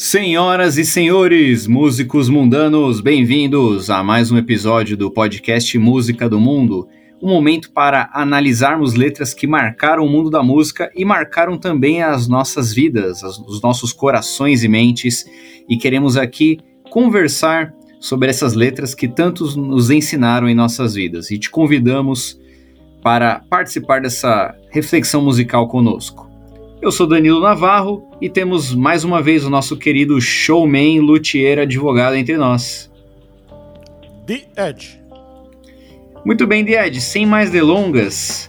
Senhoras e senhores, músicos mundanos, bem-vindos a mais um episódio do podcast Música do Mundo. Um momento para analisarmos letras que marcaram o mundo da música e marcaram também as nossas vidas, os nossos corações e mentes. E queremos aqui conversar sobre essas letras que tantos nos ensinaram em nossas vidas. E te convidamos para participar dessa reflexão musical conosco. Eu sou Danilo Navarro e temos mais uma vez o nosso querido showman, luthier, advogado entre nós. The Edge. Muito bem, The Edge, sem mais delongas,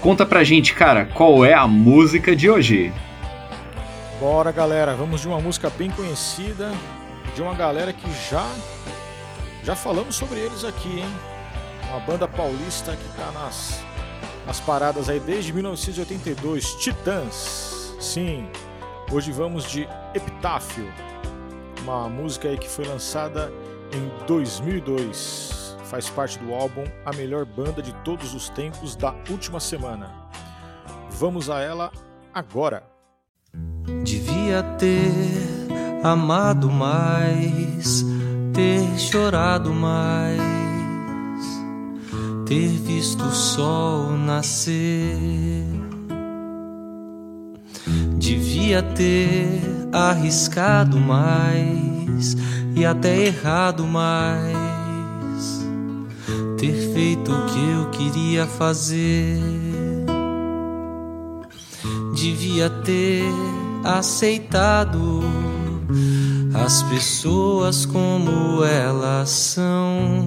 conta pra gente, cara, qual é a música de hoje? Bora, galera, vamos de uma música bem conhecida, de uma galera que já já falamos sobre eles aqui, hein? Uma banda paulista que tá nas as paradas aí desde 1982, Titãs. Sim, hoje vamos de Epitáfio, uma música aí que foi lançada em 2002. Faz parte do álbum A Melhor Banda de Todos os Tempos da última semana. Vamos a ela agora. Devia ter amado mais, ter chorado mais ter visto o sol nascer. Devia ter arriscado mais e até errado mais. Ter feito o que eu queria fazer. Devia ter aceitado as pessoas como elas são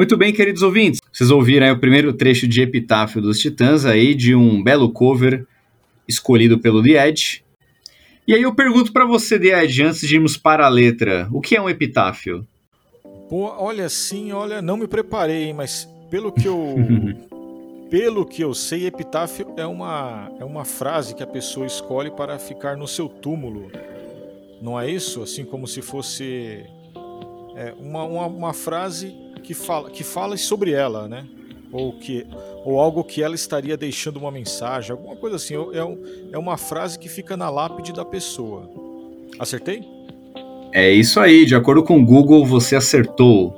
Muito bem, queridos ouvintes. Vocês ouviram aí o primeiro trecho de Epitáfio dos Titãs aí, de um belo cover escolhido pelo The Edge. E aí eu pergunto para você, The Edge, antes de irmos para a letra, o que é um epitáfio? Pô, olha sim, olha, não me preparei, mas pelo que eu pelo que eu sei, epitáfio é uma é uma frase que a pessoa escolhe para ficar no seu túmulo. Não é isso? Assim como se fosse é, uma, uma, uma frase que fala, que fala sobre ela, né? Ou, que, ou algo que ela estaria deixando uma mensagem, alguma coisa assim. É, é uma frase que fica na lápide da pessoa. Acertei? É isso aí, de acordo com o Google, você acertou.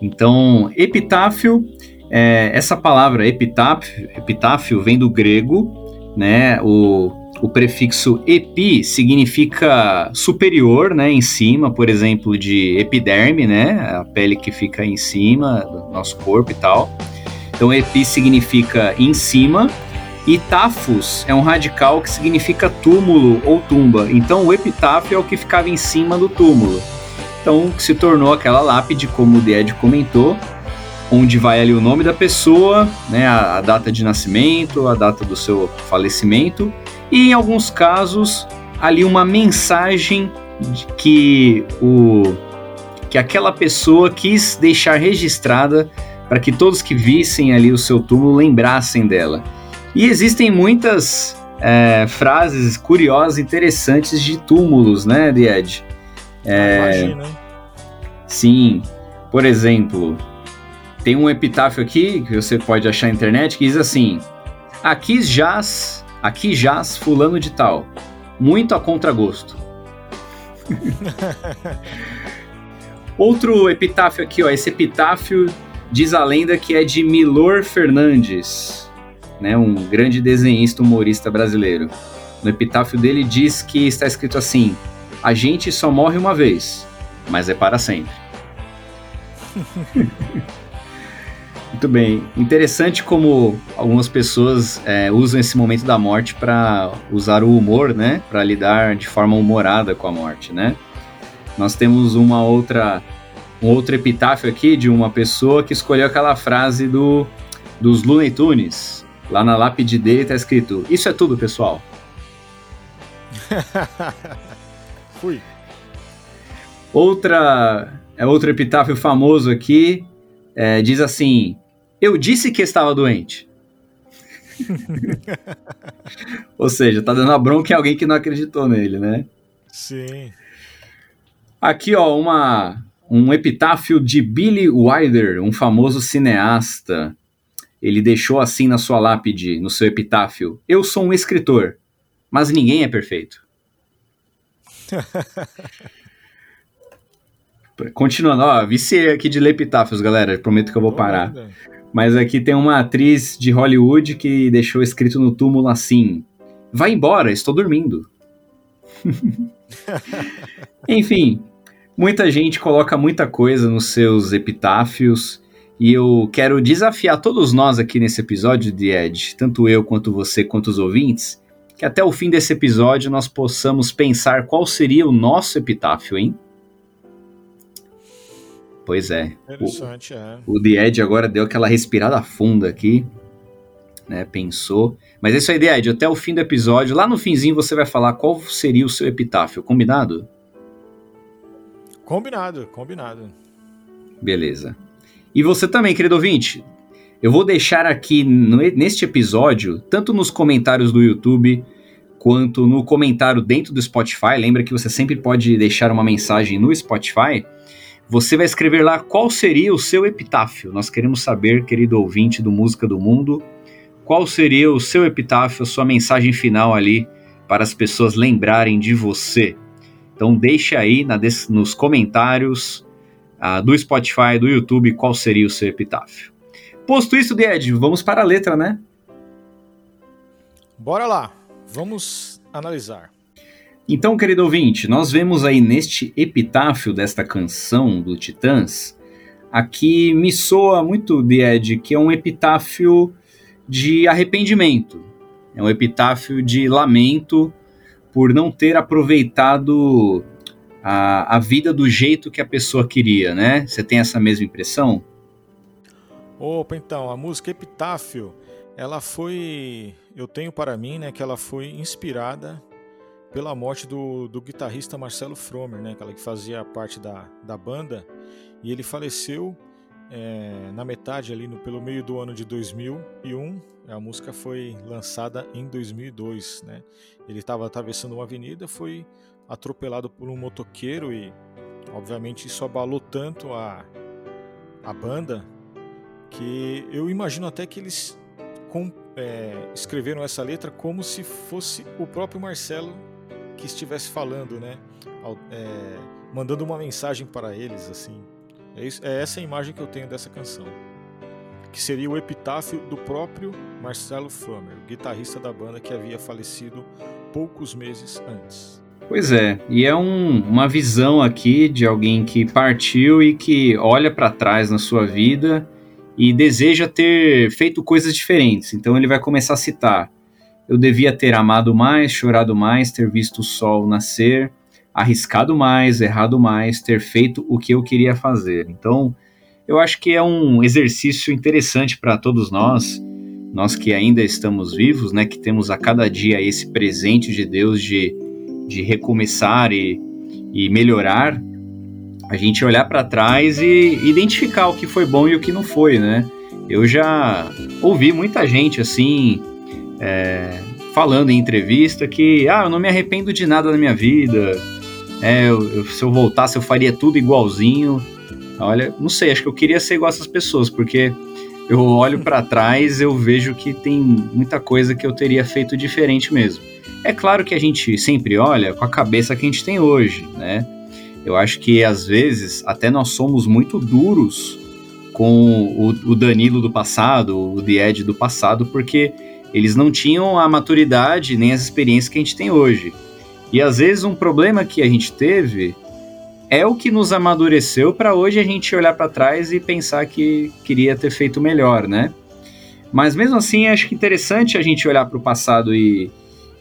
Então, epitáfio, é, essa palavra epitáfio, epitáfio vem do grego, né? O o prefixo epi significa superior, né, em cima, por exemplo, de epiderme, né, a pele que fica em cima do nosso corpo e tal. Então, epi significa em cima e tafos é um radical que significa túmulo ou tumba. Então, o epitáfio é o que ficava em cima do túmulo. Então, se tornou aquela lápide, como o Ded comentou, onde vai ali o nome da pessoa, né, a, a data de nascimento, a data do seu falecimento e em alguns casos ali uma mensagem que o que aquela pessoa quis deixar registrada para que todos que vissem ali o seu túmulo lembrassem dela. E existem muitas é, frases curiosas, interessantes de túmulos, né, Ed? É, Imagina. Sim, por exemplo, tem um epitáfio aqui que você pode achar na internet que diz assim: Aqui jaz Aqui jaz fulano de tal, muito a contragosto. Outro epitáfio aqui, ó, esse epitáfio diz a lenda que é de Milor Fernandes, né, um grande desenhista humorista brasileiro. No epitáfio dele diz que está escrito assim: a gente só morre uma vez, mas é para sempre. Muito bem. Interessante como algumas pessoas é, usam esse momento da morte para usar o humor, né? Para lidar de forma humorada com a morte, né? Nós temos uma outra, um outro epitáfio aqui de uma pessoa que escolheu aquela frase do dos Looney Tunes. Lá na lápide dele tá escrito: Isso é tudo, pessoal. Fui. Outra, é outro epitáfio famoso aqui é, diz assim: Eu disse que estava doente. Ou seja, tá dando a bronca em alguém que não acreditou nele, né? Sim. Aqui, ó, uma, um epitáfio de Billy Wilder, um famoso cineasta. Ele deixou assim na sua lápide, no seu epitáfio: Eu sou um escritor, mas ninguém é perfeito. Continuando, ó, viciei aqui de ler epitáfios, galera. Prometo que eu vou parar. Mas aqui tem uma atriz de Hollywood que deixou escrito no túmulo assim: Vai embora, estou dormindo. Enfim, muita gente coloca muita coisa nos seus epitáfios. E eu quero desafiar todos nós aqui nesse episódio de Ed, tanto eu quanto você, quanto os ouvintes, que até o fim desse episódio nós possamos pensar qual seria o nosso epitáfio, hein? Pois é. Interessante, o, é. O The Ed agora deu aquela respirada funda aqui, né? Pensou. Mas é isso aí, The Ed. Até o fim do episódio, lá no finzinho você vai falar qual seria o seu epitáfio, combinado? Combinado, combinado. Beleza. E você também, querido ouvinte. Eu vou deixar aqui neste episódio, tanto nos comentários do YouTube quanto no comentário dentro do Spotify. Lembra que você sempre pode deixar uma mensagem no Spotify você vai escrever lá qual seria o seu epitáfio. Nós queremos saber, querido ouvinte do Música do Mundo, qual seria o seu epitáfio, a sua mensagem final ali para as pessoas lembrarem de você. Então deixe aí na, nos comentários uh, do Spotify, do YouTube, qual seria o seu epitáfio. Posto isso, Ed, vamos para a letra, né? Bora lá, vamos analisar. Então, querido ouvinte, nós vemos aí neste epitáfio desta canção do Titãs, aqui me soa muito de Ed que é um epitáfio de arrependimento, é um epitáfio de lamento por não ter aproveitado a, a vida do jeito que a pessoa queria, né? Você tem essa mesma impressão? Opa, então, a música Epitáfio, ela foi, eu tenho para mim, né, que ela foi inspirada pela morte do, do guitarrista Marcelo Fromer, né, aquela que fazia parte da, da banda, e ele faleceu é, na metade ali no, pelo meio do ano de 2001. A música foi lançada em 2002, né? Ele estava atravessando uma avenida, foi atropelado por um motoqueiro e, obviamente, isso abalou tanto a, a banda que eu imagino até que eles com, é, escreveram essa letra como se fosse o próprio Marcelo que estivesse falando, né? É, mandando uma mensagem para eles, assim. É, isso, é essa a imagem que eu tenho dessa canção. Que seria o epitáfio do próprio Marcelo Fromer, guitarrista da banda que havia falecido poucos meses antes. Pois é, e é um, uma visão aqui de alguém que partiu e que olha para trás na sua vida e deseja ter feito coisas diferentes. Então ele vai começar a citar eu devia ter amado mais, chorado mais, ter visto o sol nascer, arriscado mais, errado mais, ter feito o que eu queria fazer. Então, eu acho que é um exercício interessante para todos nós, nós que ainda estamos vivos, né, que temos a cada dia esse presente de Deus de, de recomeçar e, e melhorar, a gente olhar para trás e identificar o que foi bom e o que não foi, né? Eu já ouvi muita gente assim é, falando em entrevista que, ah, eu não me arrependo de nada na minha vida, é, eu, se eu voltasse eu faria tudo igualzinho. Olha, não sei, acho que eu queria ser igual essas pessoas, porque eu olho para trás, eu vejo que tem muita coisa que eu teria feito diferente mesmo. É claro que a gente sempre olha com a cabeça que a gente tem hoje, né? Eu acho que às vezes até nós somos muito duros com o, o Danilo do passado, o The Ed do passado, porque eles não tinham a maturidade nem as experiências que a gente tem hoje. E às vezes um problema que a gente teve é o que nos amadureceu para hoje a gente olhar para trás e pensar que queria ter feito melhor, né? Mas mesmo assim, acho que interessante a gente olhar para o passado e,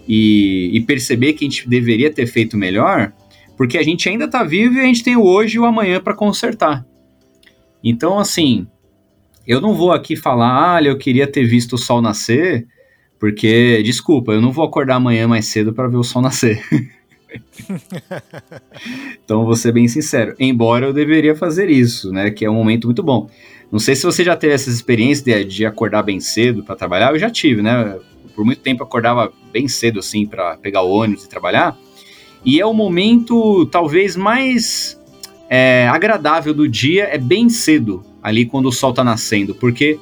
e, e, perceber que a gente deveria ter feito melhor, porque a gente ainda está vivo e a gente tem o hoje e o amanhã para consertar. Então, assim, eu não vou aqui falar, ah, eu queria ter visto o sol nascer, porque, desculpa, eu não vou acordar amanhã mais cedo para ver o sol nascer. então, vou ser bem sincero, embora eu deveria fazer isso, né, que é um momento muito bom. Não sei se você já teve essas experiências de, de acordar bem cedo para trabalhar, eu já tive, né? Por muito tempo eu acordava bem cedo, assim, para pegar o ônibus e trabalhar. E é o momento, talvez, mais é, agradável do dia, é bem cedo, ali quando o sol tá nascendo, porque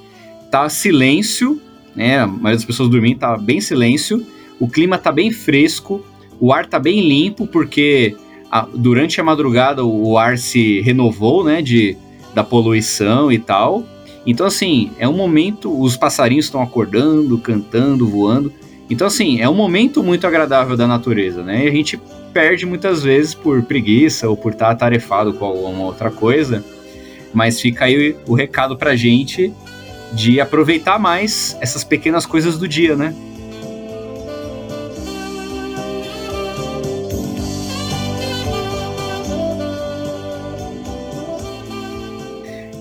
tá silêncio, né? A maioria das pessoas dormindo tá bem silêncio, o clima tá bem fresco, o ar tá bem limpo, porque a, durante a madrugada o, o, ar se renovou, né? De, da poluição e tal. Então, assim, é um momento, os passarinhos estão acordando, cantando, voando. Então, assim, é um momento muito agradável da natureza, né? E a gente perde muitas vezes por preguiça ou por estar atarefado com alguma outra coisa mas fica aí o recado pra gente de aproveitar mais essas pequenas coisas do dia, né?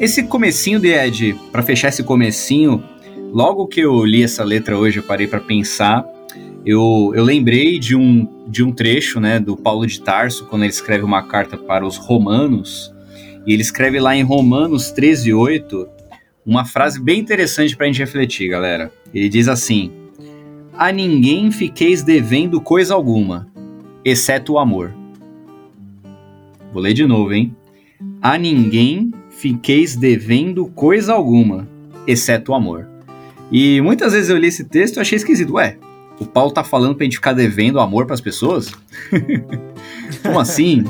Esse comecinho de Ed, para fechar esse comecinho, logo que eu li essa letra hoje, eu parei para pensar, eu, eu lembrei de um, de um trecho né, do Paulo de Tarso, quando ele escreve uma carta para os romanos, e ele escreve lá em Romanos 13, 8, uma frase bem interessante para a gente refletir, galera. Ele diz assim: A ninguém fiqueis devendo coisa alguma, exceto o amor. Vou ler de novo, hein? A ninguém fiqueis devendo coisa alguma, exceto o amor. E muitas vezes eu li esse texto e achei esquisito. Ué, o Paulo tá falando pra gente ficar devendo amor para as pessoas? Como assim?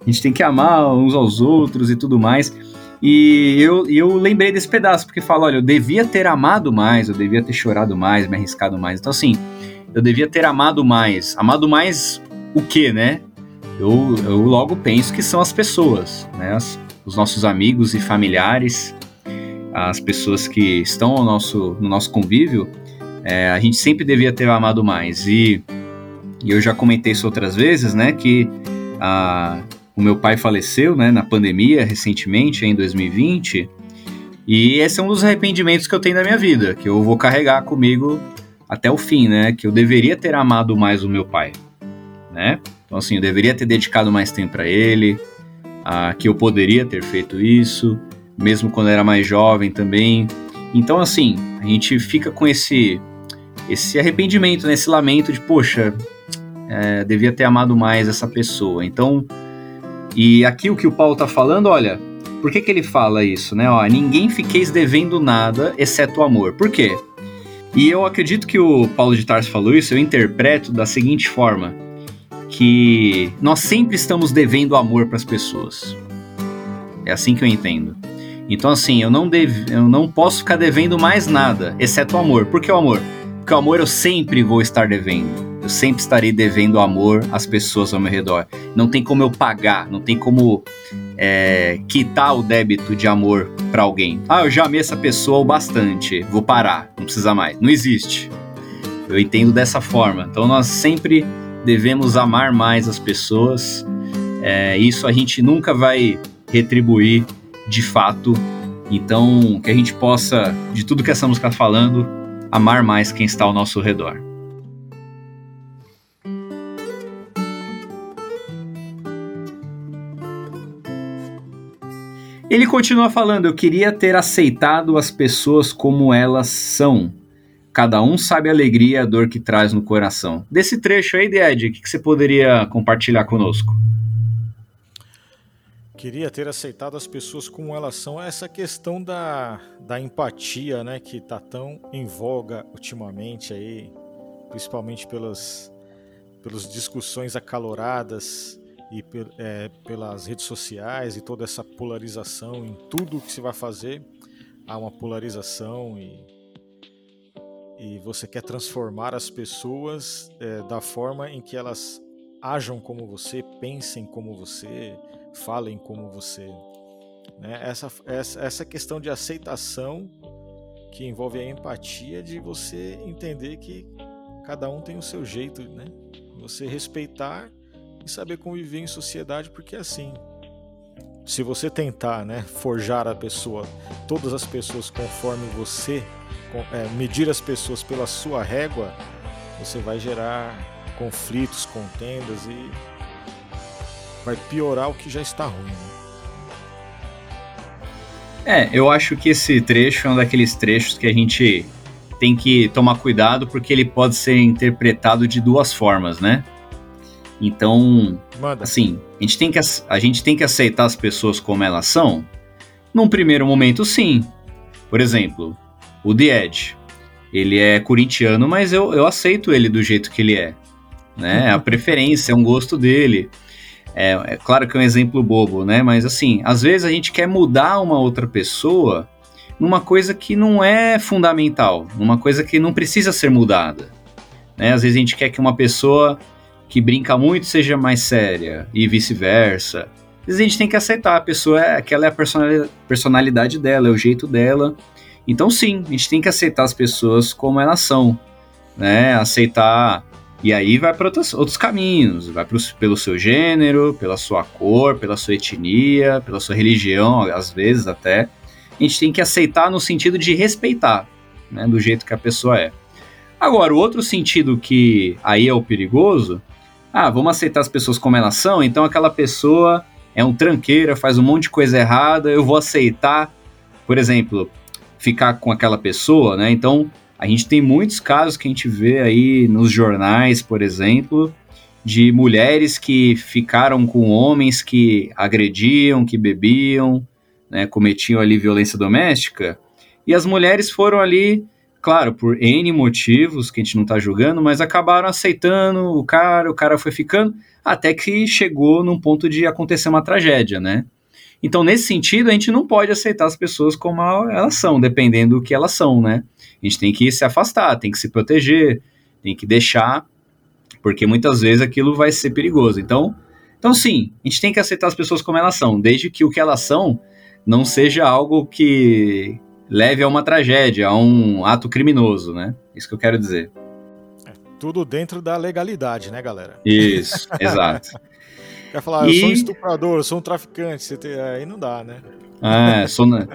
a gente tem que amar uns aos outros e tudo mais. E eu, eu lembrei desse pedaço, porque fala, olha, eu devia ter amado mais, eu devia ter chorado mais, me arriscado mais. Então, assim, eu devia ter amado mais. Amado mais o quê, né? Eu, eu logo penso que são as pessoas, né? As, os nossos amigos e familiares, as pessoas que estão no nosso, no nosso convívio, é, a gente sempre devia ter amado mais. E, e eu já comentei isso outras vezes, né? Que a o meu pai faleceu, né, na pandemia, recentemente, em 2020. E esse é um dos arrependimentos que eu tenho da minha vida, que eu vou carregar comigo até o fim, né? Que eu deveria ter amado mais o meu pai, né? Então, assim, eu deveria ter dedicado mais tempo para ele, a, que eu poderia ter feito isso, mesmo quando era mais jovem também. Então, assim, a gente fica com esse esse arrependimento, né? esse lamento de, poxa, é, devia ter amado mais essa pessoa. Então, e aqui o que o Paulo está falando, olha, por que, que ele fala isso, né? Ó, ninguém fiqueis devendo nada, exceto o amor. Por quê? E eu acredito que o Paulo de Tarso falou isso, eu interpreto da seguinte forma: que nós sempre estamos devendo amor para as pessoas. É assim que eu entendo. Então, assim, eu não, dev... eu não posso ficar devendo mais nada, exceto o amor. Por que o amor? Porque o amor eu sempre vou estar devendo eu sempre estarei devendo amor às pessoas ao meu redor. Não tem como eu pagar, não tem como é, quitar o débito de amor para alguém. Ah, eu já amei essa pessoa o bastante, vou parar, não precisa mais. Não existe. Eu entendo dessa forma. Então nós sempre devemos amar mais as pessoas. É, isso a gente nunca vai retribuir de fato. Então, que a gente possa, de tudo que essa música está falando, amar mais quem está ao nosso redor. Ele continua falando: Eu queria ter aceitado as pessoas como elas são. Cada um sabe a alegria e a dor que traz no coração. Desse trecho aí, Ed, o que, você poderia compartilhar conosco? Queria ter aceitado as pessoas como elas são. Essa questão da, da empatia, né, que está tão em voga ultimamente aí, principalmente pelas, pelas discussões acaloradas e é, pelas redes sociais e toda essa polarização em tudo que se vai fazer, há uma polarização e, e você quer transformar as pessoas é, da forma em que elas ajam como você, pensem como você, falem como você. Né? Essa, essa, essa questão de aceitação que envolve a empatia de você entender que cada um tem o seu jeito, né? Você respeitar e saber conviver em sociedade, porque assim, se você tentar né, forjar a pessoa, todas as pessoas conforme você, é, medir as pessoas pela sua régua, você vai gerar conflitos, contendas e vai piorar o que já está ruim. Né? É, eu acho que esse trecho é um daqueles trechos que a gente tem que tomar cuidado porque ele pode ser interpretado de duas formas, né? Então, Manda. assim, a gente, tem que, a gente tem que aceitar as pessoas como elas são? Num primeiro momento, sim. Por exemplo, o The Edge. Ele é corintiano, mas eu, eu aceito ele do jeito que ele é. Né? A preferência, é um gosto dele. É, é, claro que é um exemplo bobo, né? Mas assim, às vezes a gente quer mudar uma outra pessoa numa coisa que não é fundamental, numa coisa que não precisa ser mudada. Né? Às vezes a gente quer que uma pessoa que brinca muito seja mais séria e vice-versa. A gente tem que aceitar, a pessoa é aquela é a personalidade dela, é o jeito dela. Então sim, a gente tem que aceitar as pessoas como elas são, né? Aceitar e aí vai para outros, outros caminhos, vai pro, pelo seu gênero, pela sua cor, pela sua etnia, pela sua religião, às vezes até. A gente tem que aceitar no sentido de respeitar, né, do jeito que a pessoa é. Agora, o outro sentido que aí é o perigoso, ah, vamos aceitar as pessoas como elas são, então aquela pessoa é um tranqueira, faz um monte de coisa errada, eu vou aceitar, por exemplo, ficar com aquela pessoa, né? Então, a gente tem muitos casos que a gente vê aí nos jornais, por exemplo, de mulheres que ficaram com homens que agrediam, que bebiam, né, cometiam ali violência doméstica, e as mulheres foram ali, claro, por N motivos que a gente não está julgando, mas acabaram aceitando o cara, o cara foi ficando, até que chegou num ponto de acontecer uma tragédia, né? Então, nesse sentido, a gente não pode aceitar as pessoas como elas são, dependendo do que elas são, né? A gente tem que se afastar, tem que se proteger, tem que deixar, porque muitas vezes aquilo vai ser perigoso. Então, então sim, a gente tem que aceitar as pessoas como elas são, desde que o que elas são não seja algo que leve a uma tragédia, a um ato criminoso, né? Isso que eu quero dizer. É, tudo dentro da legalidade, né, galera? Isso, exato. Quer falar, e... eu sou um estuprador, eu sou um traficante, você tem... aí não dá, né? É, na...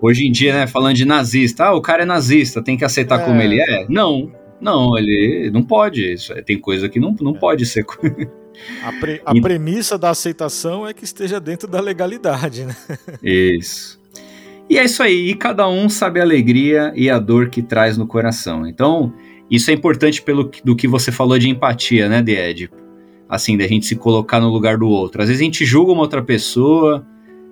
hoje em dia, né, falando de nazista, ah, o cara é nazista, tem que aceitar é. como ele é? Não, não, ele não pode. Isso, é, tem coisa que não, não é. pode ser. A, pre, a e... premissa da aceitação é que esteja dentro da legalidade, né? Isso. E é isso aí, e cada um sabe a alegria e a dor que traz no coração. Então, isso é importante pelo do que você falou de empatia, né, Ed? Assim, da gente se colocar no lugar do outro. Às vezes a gente julga uma outra pessoa,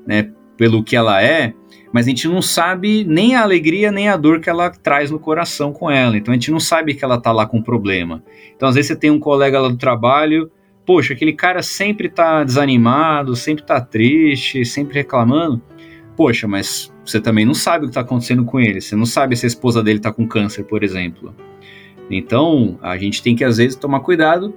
né, pelo que ela é, mas a gente não sabe nem a alegria nem a dor que ela traz no coração com ela. Então a gente não sabe que ela tá lá com problema. Então às vezes você tem um colega lá do trabalho, poxa, aquele cara sempre tá desanimado, sempre tá triste, sempre reclamando. Poxa, mas você também não sabe o que tá acontecendo com ele. Você não sabe se a esposa dele tá com câncer, por exemplo. Então a gente tem que às vezes tomar cuidado,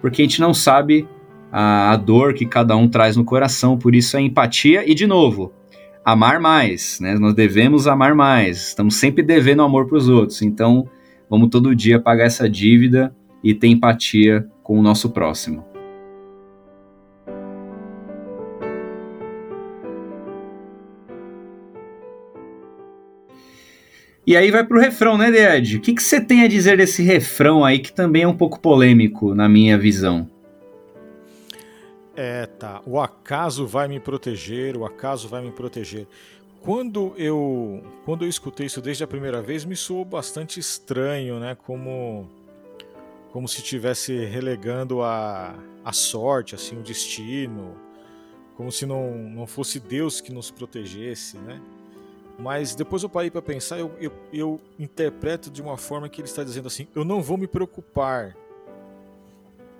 porque a gente não sabe a, a dor que cada um traz no coração, por isso a empatia e, de novo, amar mais, né? Nós devemos amar mais, estamos sempre devendo amor para os outros, então vamos todo dia pagar essa dívida e ter empatia com o nosso próximo. E aí vai pro refrão, né, Dead? O que, você tem a dizer desse refrão aí que também é um pouco polêmico na minha visão? É, tá. O acaso vai me proteger, o acaso vai me proteger. Quando eu, quando eu escutei isso desde a primeira vez, me soou bastante estranho, né? Como, como se estivesse relegando a, a sorte, assim, o destino, como se não, não fosse Deus que nos protegesse, né? Mas depois eu parei para pensar, eu, eu, eu interpreto de uma forma que ele está dizendo assim: eu não vou me preocupar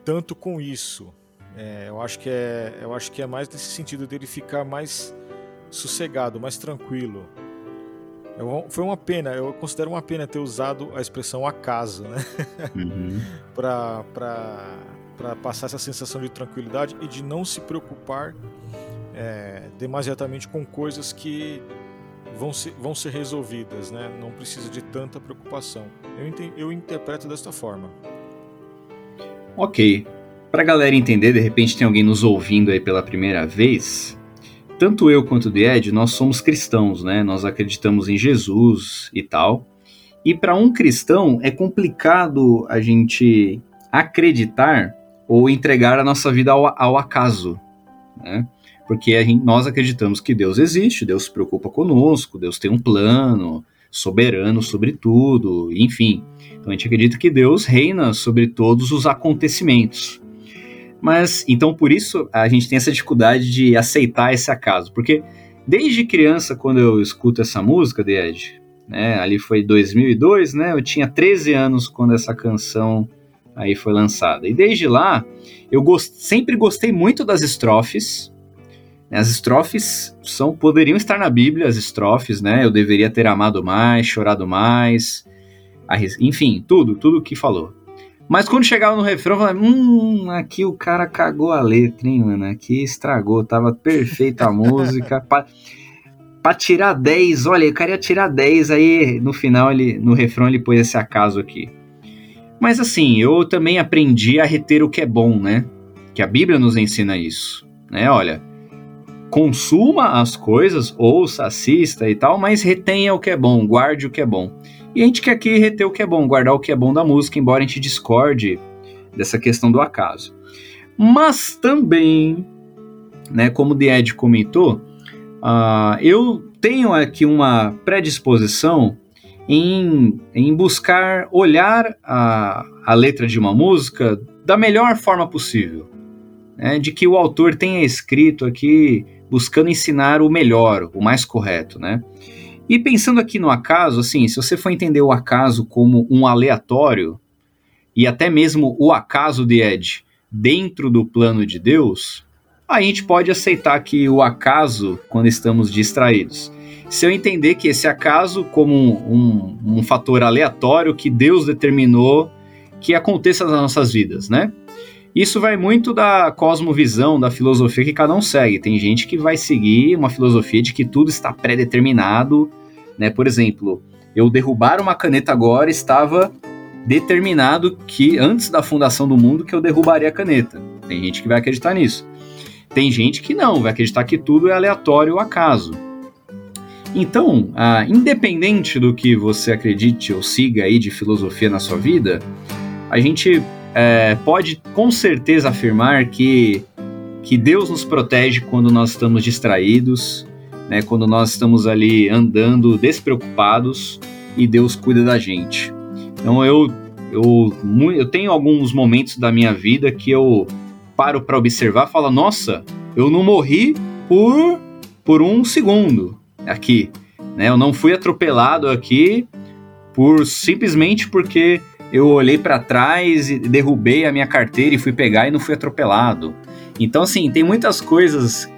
tanto com isso, é, eu, acho que é, eu acho que é mais nesse sentido dele ficar mais sossegado, mais tranquilo. Eu, foi uma pena, eu considero uma pena ter usado a expressão acaso, né? Uhum. para passar essa sensação de tranquilidade e de não se preocupar é, demasiadamente com coisas que vão ser, vão ser resolvidas, né? Não precisa de tanta preocupação. Eu, eu interpreto desta forma. Ok. Para a galera entender, de repente tem alguém nos ouvindo aí pela primeira vez. tanto eu quanto o Ed, nós somos cristãos, né? Nós acreditamos em Jesus e tal. E para um cristão é complicado a gente acreditar ou entregar a nossa vida ao, ao acaso, né? Porque gente, nós acreditamos que Deus existe, Deus se preocupa conosco, Deus tem um plano soberano sobre tudo, enfim. Então a gente acredita que Deus reina sobre todos os acontecimentos. Mas então por isso a gente tem essa dificuldade de aceitar esse acaso, porque desde criança quando eu escuto essa música, The Edge, né, ali foi 2002, né, eu tinha 13 anos quando essa canção aí foi lançada. E desde lá eu gost, sempre gostei muito das estrofes. As estrofes são poderiam estar na Bíblia, as estrofes, né? Eu deveria ter amado mais, chorado mais, enfim, tudo, tudo que falou. Mas quando chegava no refrão, eu falava, hum, aqui o cara cagou a letra, hein, mano? Aqui estragou, tava perfeita a música. pra, pra tirar 10, olha, eu queria tirar 10, aí no final, ele, no refrão, ele pôs esse acaso aqui. Mas assim, eu também aprendi a reter o que é bom, né? Que a Bíblia nos ensina isso, né? Olha, consuma as coisas, ouça, assista e tal, mas retenha o que é bom, guarde o que é bom. E a gente quer aqui reter o que é bom, guardar o que é bom da música, embora a gente discorde dessa questão do acaso. Mas também, né, como o Ed comentou, uh, eu tenho aqui uma predisposição em, em buscar olhar a, a letra de uma música da melhor forma possível. Né, de que o autor tenha escrito aqui buscando ensinar o melhor, o mais correto, né? E pensando aqui no acaso, assim, se você for entender o acaso como um aleatório, e até mesmo o acaso de Ed dentro do plano de Deus, a gente pode aceitar que o acaso quando estamos distraídos. Se eu entender que esse acaso como um, um, um fator aleatório que Deus determinou que aconteça nas nossas vidas, né? Isso vai muito da cosmovisão, da filosofia que cada um segue. Tem gente que vai seguir uma filosofia de que tudo está pré-determinado, né? Por exemplo, eu derrubar uma caneta agora estava determinado que antes da fundação do mundo que eu derrubaria a caneta. Tem gente que vai acreditar nisso. Tem gente que não, vai acreditar que tudo é aleatório ou acaso. Então, ah, independente do que você acredite ou siga aí de filosofia na sua vida, a gente é, pode com certeza afirmar que, que Deus nos protege quando nós estamos distraídos, né, quando nós estamos ali andando despreocupados e Deus cuida da gente. Então eu, eu, eu tenho alguns momentos da minha vida que eu paro para observar e falo, nossa, eu não morri por, por um segundo aqui. Né? Eu não fui atropelado aqui por simplesmente porque eu olhei para trás e derrubei a minha carteira e fui pegar e não fui atropelado. Então, assim, tem muitas coisas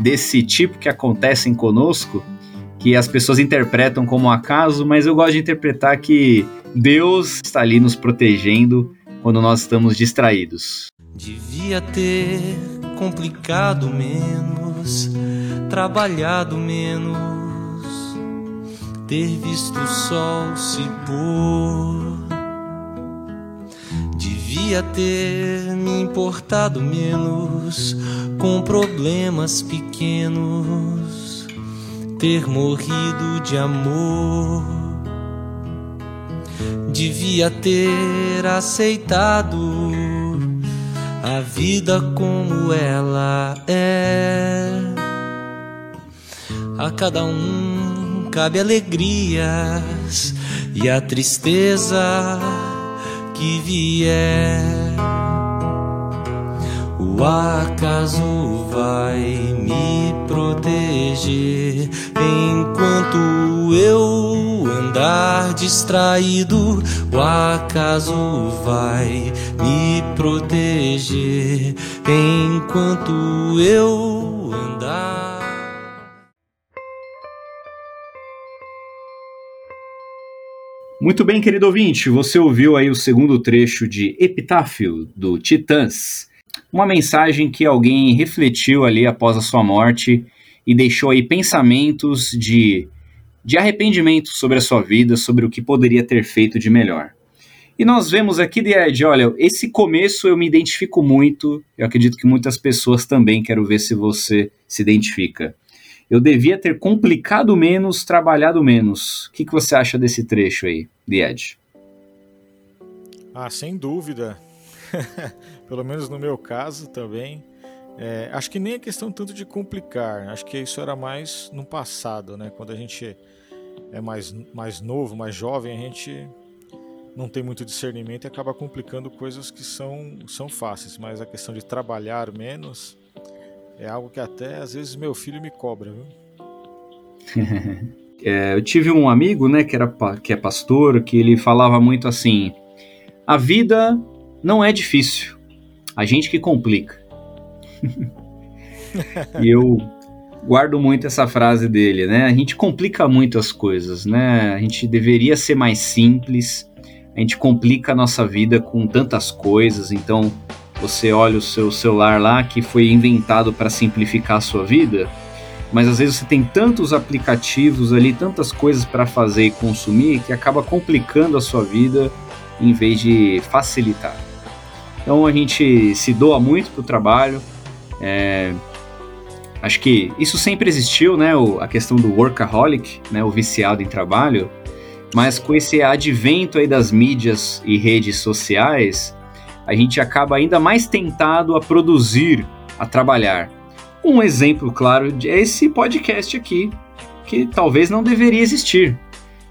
desse tipo que acontecem conosco que as pessoas interpretam como acaso, mas eu gosto de interpretar que Deus está ali nos protegendo quando nós estamos distraídos. Devia ter complicado menos, trabalhado menos, ter visto o sol se pôr Devia ter me importado menos com problemas pequenos, ter morrido de amor. Devia ter aceitado a vida como ela é. A cada um cabe alegrias e a tristeza que vier, o acaso vai me proteger enquanto eu andar distraído. O acaso vai me proteger enquanto eu Muito bem, querido ouvinte, você ouviu aí o segundo trecho de Epitáfio, do Titãs. Uma mensagem que alguém refletiu ali após a sua morte e deixou aí pensamentos de, de arrependimento sobre a sua vida, sobre o que poderia ter feito de melhor. E nós vemos aqui, Ed, olha, esse começo eu me identifico muito, eu acredito que muitas pessoas também, quero ver se você se identifica. Eu devia ter complicado menos, trabalhado menos. O que, que você acha desse trecho aí, Ed? Ah, sem dúvida. Pelo menos no meu caso também. É, acho que nem é questão tanto de complicar. Acho que isso era mais no passado, né? Quando a gente é mais, mais novo, mais jovem, a gente não tem muito discernimento e acaba complicando coisas que são, são fáceis. Mas a questão de trabalhar menos é algo que até às vezes meu filho me cobra, viu? é, eu tive um amigo, né, que, era, que é pastor, que ele falava muito assim: a vida não é difícil, a gente que complica. e eu guardo muito essa frase dele, né? A gente complica muito as coisas, né? A gente deveria ser mais simples, a gente complica a nossa vida com tantas coisas, então você olha o seu celular lá que foi inventado para simplificar a sua vida, mas às vezes você tem tantos aplicativos ali, tantas coisas para fazer e consumir que acaba complicando a sua vida em vez de facilitar. Então a gente se doa muito para o trabalho. É, acho que isso sempre existiu, né? O, a questão do workaholic, né? O viciado em trabalho. Mas com esse advento aí das mídias e redes sociais, a gente acaba ainda mais tentado a produzir, a trabalhar. Um exemplo claro é esse podcast aqui, que talvez não deveria existir.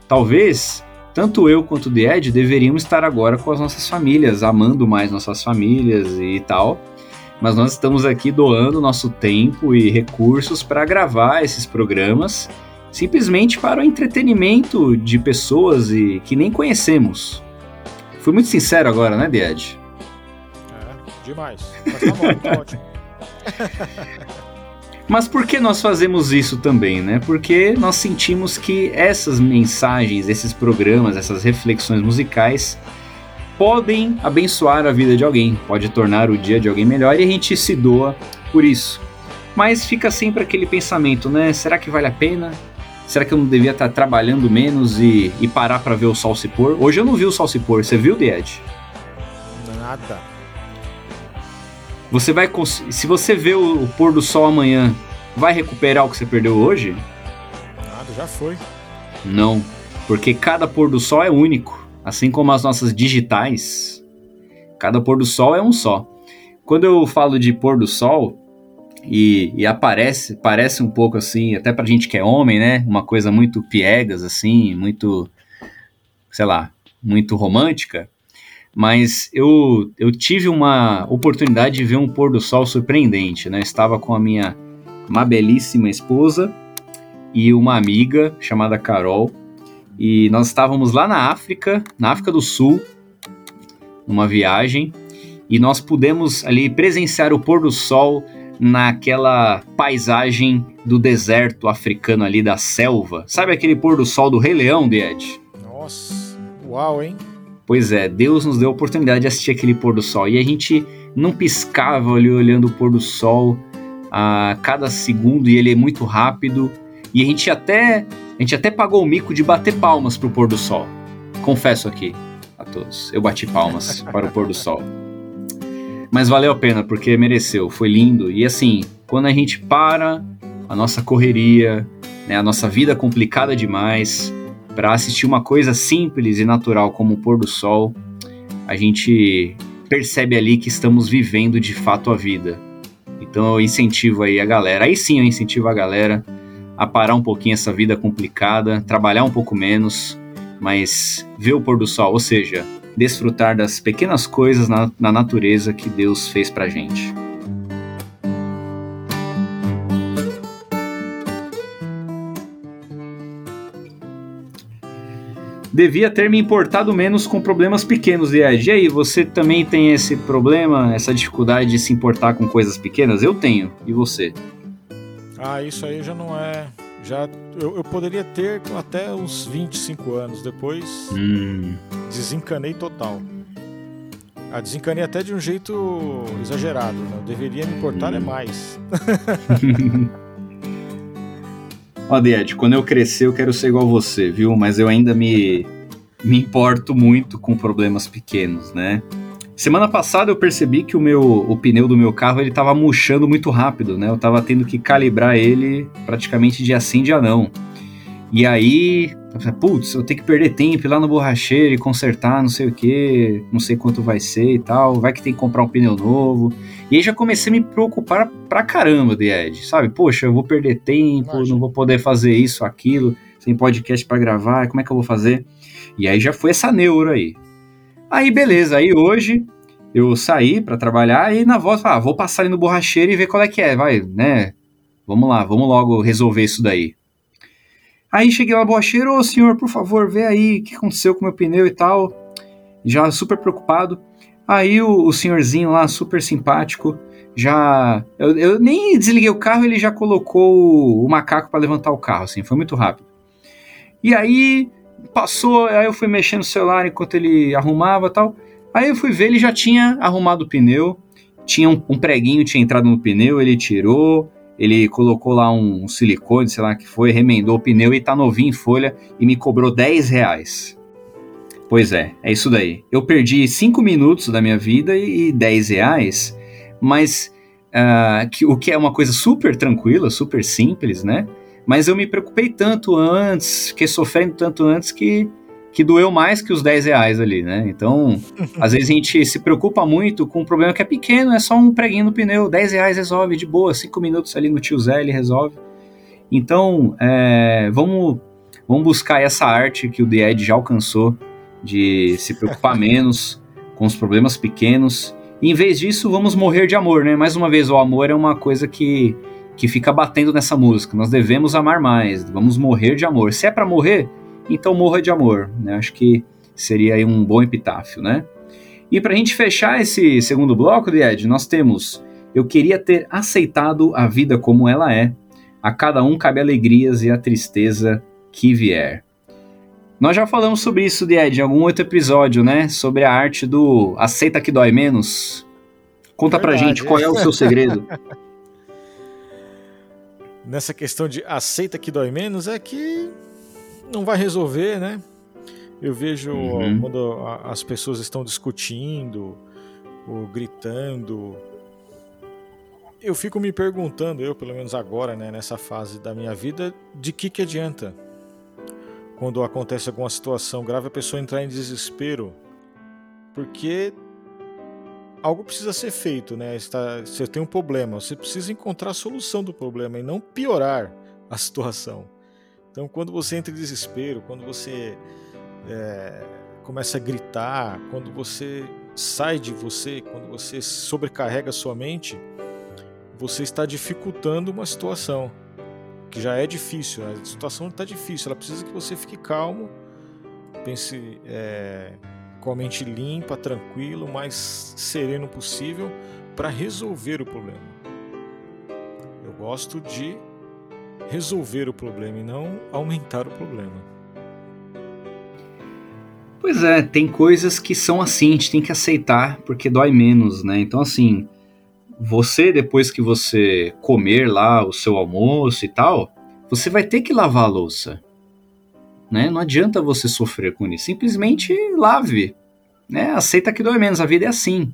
Talvez tanto eu quanto o The Ed deveríamos estar agora com as nossas famílias, amando mais nossas famílias e tal. Mas nós estamos aqui doando nosso tempo e recursos para gravar esses programas simplesmente para o entretenimento de pessoas e que nem conhecemos. Fui muito sincero agora, né, Diad? É, demais. Mas tá bom, tá ótimo. Mas por que nós fazemos isso também, né? Porque nós sentimos que essas mensagens, esses programas, essas reflexões musicais podem abençoar a vida de alguém, pode tornar o dia de alguém melhor e a gente se doa por isso. Mas fica sempre aquele pensamento, né? Será que vale a pena? Será que eu não devia estar trabalhando menos e, e parar para ver o sol se pôr? Hoje eu não vi o sol se pôr, você viu, Ed? Nada. Você vai se você vê o, o pôr do sol amanhã, vai recuperar o que você perdeu hoje? Nada, já foi. Não, porque cada pôr do sol é único, assim como as nossas digitais. Cada pôr do sol é um só. Quando eu falo de pôr do sol, e, e, aparece, parece um pouco assim, até pra gente que é homem, né? Uma coisa muito piegas, assim, muito, sei lá, muito romântica. Mas eu, eu tive uma oportunidade de ver um pôr do sol surpreendente, né? Estava com a minha uma belíssima esposa e uma amiga chamada Carol. E nós estávamos lá na África, na África do Sul, numa viagem, e nós pudemos ali presenciar o pôr do sol naquela paisagem do deserto africano ali da selva. Sabe aquele pôr do sol do Rei Leão, Ed? Nossa, uau, hein? Pois é, Deus nos deu a oportunidade de assistir aquele pôr do sol e a gente não piscava ali olhando o pôr do sol a cada segundo e ele é muito rápido e a gente até a gente até pagou o mico de bater palmas pro pôr do sol. Confesso aqui a todos, eu bati palmas para o pôr do sol. Mas valeu a pena, porque mereceu, foi lindo. E assim, quando a gente para a nossa correria, né, a nossa vida complicada demais, para assistir uma coisa simples e natural como o pôr do sol, a gente percebe ali que estamos vivendo de fato a vida. Então eu incentivo aí a galera, aí sim eu incentivo a galera a parar um pouquinho essa vida complicada, trabalhar um pouco menos, mas ver o pôr do sol, ou seja, desfrutar das pequenas coisas na, na natureza que Deus fez pra gente. Devia ter me importado menos com problemas pequenos, Ed. E aí, você também tem esse problema, essa dificuldade de se importar com coisas pequenas? Eu tenho. E você? Ah, isso aí já não é já eu, eu, poderia ter até uns 25 anos depois. Hum. Desencanei total. Ah, desencanei até de um jeito exagerado. Né? Eu deveria me importar hum. é mais. Ó, Diet, quando eu crescer eu quero ser igual você, viu? Mas eu ainda me me importo muito com problemas pequenos, né? Semana passada eu percebi que o meu o pneu do meu carro ele estava murchando muito rápido, né? Eu estava tendo que calibrar ele praticamente dia sim dia não. E aí, putz, eu tenho que perder tempo ir lá no borracheiro e consertar, não sei o que, não sei quanto vai ser e tal, vai que tem que comprar um pneu novo. E aí já comecei a me preocupar pra caramba de Ed, sabe? Poxa, eu vou perder tempo, Imagina. não vou poder fazer isso, aquilo, sem podcast para gravar, como é que eu vou fazer? E aí já foi essa neuro aí. Aí beleza, aí hoje eu saí para trabalhar e na volta, ah, vou passar ali no borracheiro e ver qual é que é, vai, né? Vamos lá, vamos logo resolver isso daí. Aí cheguei lá, borracheiro, ô senhor, por favor, vê aí o que aconteceu com meu pneu e tal. Já super preocupado. Aí o, o senhorzinho lá, super simpático, já. Eu, eu, nem desliguei o carro, ele já colocou o, o macaco para levantar o carro, assim, foi muito rápido. E aí passou, aí eu fui mexendo no celular enquanto ele arrumava tal. Aí eu fui ver, ele já tinha arrumado o pneu, tinha um, um preguinho, tinha entrado no pneu, ele tirou, ele colocou lá um silicone, sei lá que foi, remendou o pneu e tá novinho em folha e me cobrou 10 reais. Pois é, é isso daí. Eu perdi 5 minutos da minha vida e 10 reais, mas uh, que, o que é uma coisa super tranquila, super simples, né? Mas eu me preocupei tanto antes, fiquei sofrendo tanto antes que que doeu mais que os 10 reais ali, né? Então, às vezes a gente se preocupa muito com um problema que é pequeno, é só um preguinho no pneu, 10 reais resolve de boa, 5 minutos ali no tio Zé ele resolve. Então, é, vamos, vamos buscar essa arte que o The Ed já alcançou, de se preocupar menos com os problemas pequenos. E em vez disso, vamos morrer de amor, né? Mais uma vez, o amor é uma coisa que, que fica batendo nessa música. Nós devemos amar mais, vamos morrer de amor. Se é para morrer, então morra de amor. Né? Acho que seria aí um bom epitáfio, né? E para a gente fechar esse segundo bloco, Ed, nós temos Eu queria ter aceitado a vida como ela é. A cada um cabe alegrias e a tristeza que vier. Nós já falamos sobre isso, Ed, em algum outro episódio, né? Sobre a arte do aceita que dói menos. Conta Verdade. pra gente qual é o seu segredo. Nessa questão de aceita que dói menos, é que não vai resolver, né? Eu vejo uhum. quando as pessoas estão discutindo ou gritando. Eu fico me perguntando, eu pelo menos agora, né, nessa fase da minha vida, de que que adianta quando acontece alguma situação grave a pessoa entrar em desespero, porque algo precisa ser feito, né? Você tem um problema, você precisa encontrar a solução do problema e não piorar a situação. Então, quando você entra em desespero, quando você é, começa a gritar, quando você sai de você, quando você sobrecarrega sua mente, você está dificultando uma situação que já é difícil. A situação está difícil, ela precisa que você fique calmo, pense é, com a mente limpa, tranquilo, mais sereno possível para resolver o problema. Eu gosto de resolver o problema e não aumentar o problema. Pois é, tem coisas que são assim, a gente tem que aceitar porque dói menos, né? Então, assim, você, depois que você comer lá o seu almoço e tal, você vai ter que lavar a louça. Né? Não adianta você sofrer com isso. Simplesmente lave. Né? Aceita que dói menos. A vida é assim.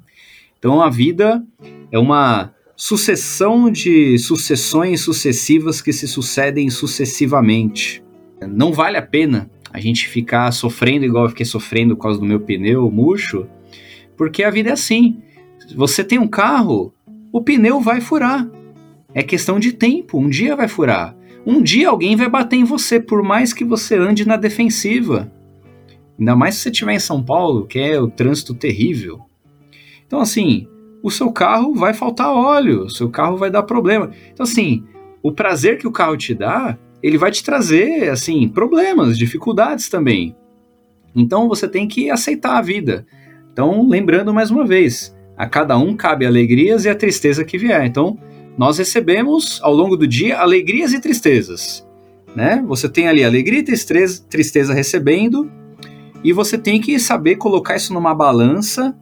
Então a vida é uma sucessão de sucessões sucessivas que se sucedem sucessivamente. Não vale a pena a gente ficar sofrendo igual eu fiquei sofrendo por causa do meu pneu murcho, porque a vida é assim. Você tem um carro, o pneu vai furar. É questão de tempo, um dia vai furar. Um dia alguém vai bater em você, por mais que você ande na defensiva. Ainda mais se você estiver em São Paulo, que é o trânsito terrível. Então, assim, o seu carro vai faltar óleo, o seu carro vai dar problema. Então, assim, o prazer que o carro te dá, ele vai te trazer, assim, problemas, dificuldades também. Então, você tem que aceitar a vida. Então, lembrando mais uma vez, a cada um cabe alegrias e a tristeza que vier. Então, nós recebemos ao longo do dia alegrias e tristezas. Né? Você tem ali alegria e tristeza, tristeza recebendo, e você tem que saber colocar isso numa balança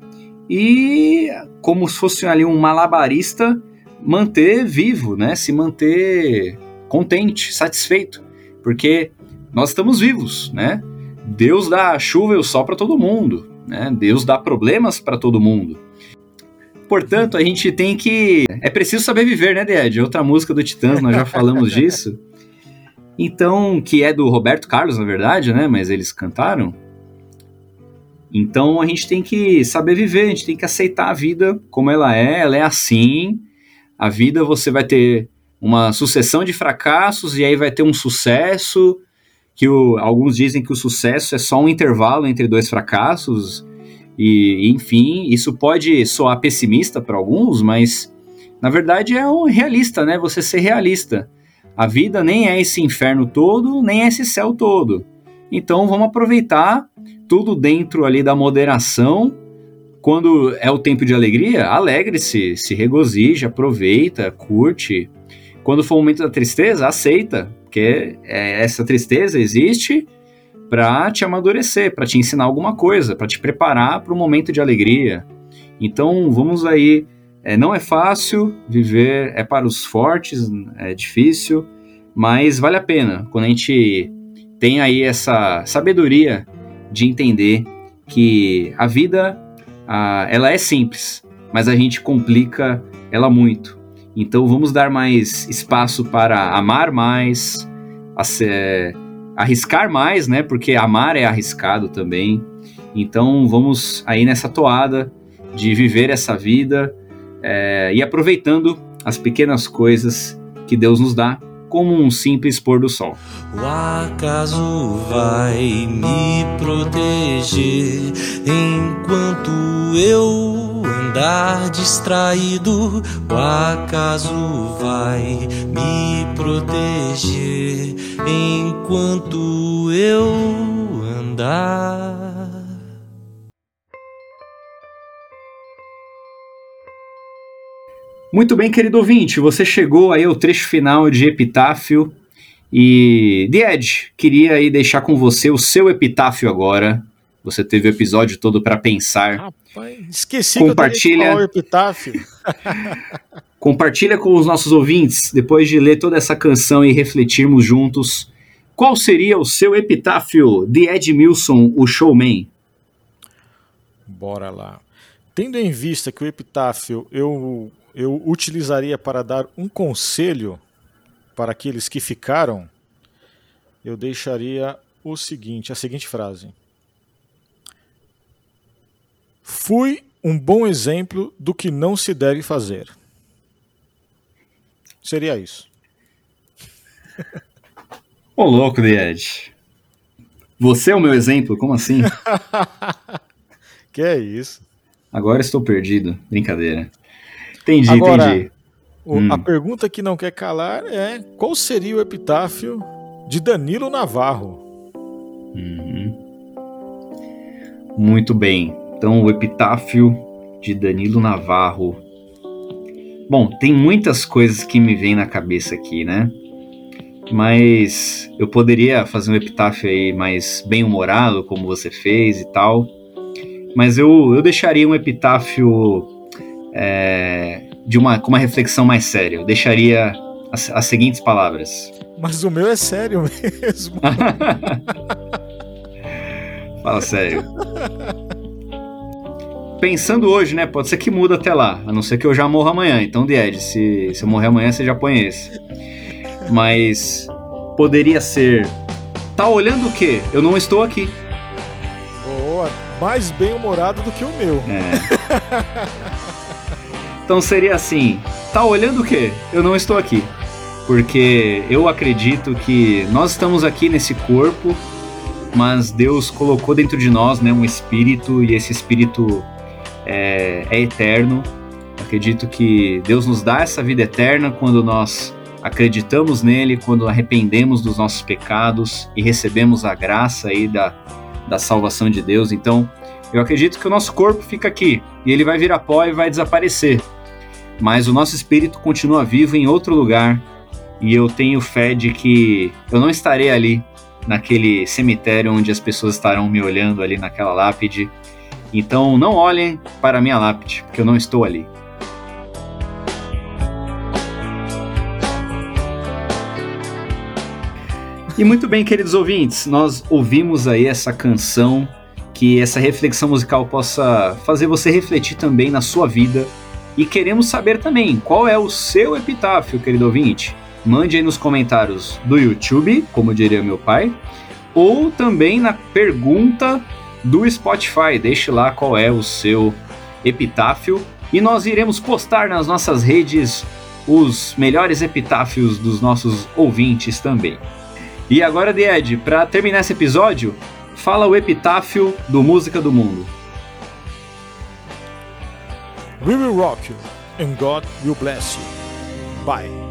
e, como se fosse ali um malabarista, manter vivo, né? Se manter contente, satisfeito, porque nós estamos vivos, né? Deus dá chuva e o sol para todo mundo, né? Deus dá problemas para todo mundo. Portanto, a gente tem que. É preciso saber viver, né, Ded? Outra música do Titãs, nós já falamos disso. Então, que é do Roberto Carlos, na verdade, né? Mas eles cantaram. Então a gente tem que saber viver, a gente tem que aceitar a vida como ela é, ela é assim. A vida você vai ter uma sucessão de fracassos e aí vai ter um sucesso, que o, alguns dizem que o sucesso é só um intervalo entre dois fracassos. E, enfim, isso pode soar pessimista para alguns, mas na verdade é um realista, né? Você ser realista. A vida nem é esse inferno todo, nem é esse céu todo. Então vamos aproveitar tudo dentro ali da moderação. Quando é o tempo de alegria, alegre-se, se regozije, aproveita, curte. Quando for o momento da tristeza, aceita, porque é, essa tristeza existe para te amadurecer, para te ensinar alguma coisa, para te preparar para o momento de alegria. Então vamos aí. É, não é fácil viver, é para os fortes, é difícil, mas vale a pena quando a gente tem aí essa sabedoria de entender que a vida ela é simples, mas a gente complica ela muito. Então vamos dar mais espaço para amar mais, a ser, arriscar mais, né? Porque amar é arriscado também. Então vamos aí nessa toada de viver essa vida é, e aproveitando as pequenas coisas que Deus nos dá, como um simples pôr do sol. O acaso vai me proteger enquanto eu andar distraído. O acaso vai me proteger enquanto eu andar. Muito bem, querido ouvinte, você chegou aí ao trecho final de Epitáfio e Died, queria aí deixar com você o seu epitáfio agora. Você teve o episódio todo para pensar. Rapaz, esqueci compartilha, que epitáfio. compartilha com os nossos ouvintes, depois de ler toda essa canção e refletirmos juntos, qual seria o seu epitáfio de Edmilson, o showman? Bora lá. Tendo em vista que o epitáfio eu eu utilizaria para dar um conselho para aqueles que ficaram, eu deixaria o seguinte, a seguinte frase: Fui um bom exemplo do que não se deve fazer. Seria isso. Ô louco, Died. Você é o meu exemplo? Como assim? que é isso? Agora estou perdido. Brincadeira. Entendi, Agora, entendi. O, hum. A pergunta que não quer calar é: qual seria o epitáfio de Danilo Navarro? Uhum. Muito bem. Então, o epitáfio de Danilo Navarro. Bom, tem muitas coisas que me vêm na cabeça aqui, né? Mas eu poderia fazer um epitáfio aí mais bem-humorado, como você fez e tal. Mas eu, eu deixaria um epitáfio é, de uma, com uma reflexão mais séria. Eu deixaria as, as seguintes palavras. Mas o meu é sério mesmo. Fala sério. Pensando hoje, né? Pode ser que muda até lá, a não ser que eu já morra amanhã. Então, Died, se, se eu morrer amanhã, você já põe esse. Mas poderia ser. Tá olhando o quê? Eu não estou aqui. Boa, mais bem humorado do que o meu. É. Então seria assim: tá olhando o quê? Eu não estou aqui. Porque eu acredito que nós estamos aqui nesse corpo, mas Deus colocou dentro de nós né, um espírito, e esse espírito é, é eterno. Acredito que Deus nos dá essa vida eterna quando nós acreditamos nele, quando arrependemos dos nossos pecados e recebemos a graça aí da, da salvação de Deus. Então, eu acredito que o nosso corpo fica aqui e ele vai virar pó e vai desaparecer. Mas o nosso espírito continua vivo em outro lugar e eu tenho fé de que eu não estarei ali naquele cemitério onde as pessoas estarão me olhando ali naquela lápide. Então não olhem para minha lápide, porque eu não estou ali. E muito bem, queridos ouvintes, nós ouvimos aí essa canção, que essa reflexão musical possa fazer você refletir também na sua vida. E queremos saber também qual é o seu epitáfio, querido ouvinte. Mande aí nos comentários do YouTube, como diria meu pai, ou também na pergunta do Spotify. Deixe lá qual é o seu epitáfio e nós iremos postar nas nossas redes os melhores epitáfios dos nossos ouvintes também. E agora, Ed, para terminar esse episódio, fala o epitáfio do Música do Mundo. We will rock you and God will bless you. Bye.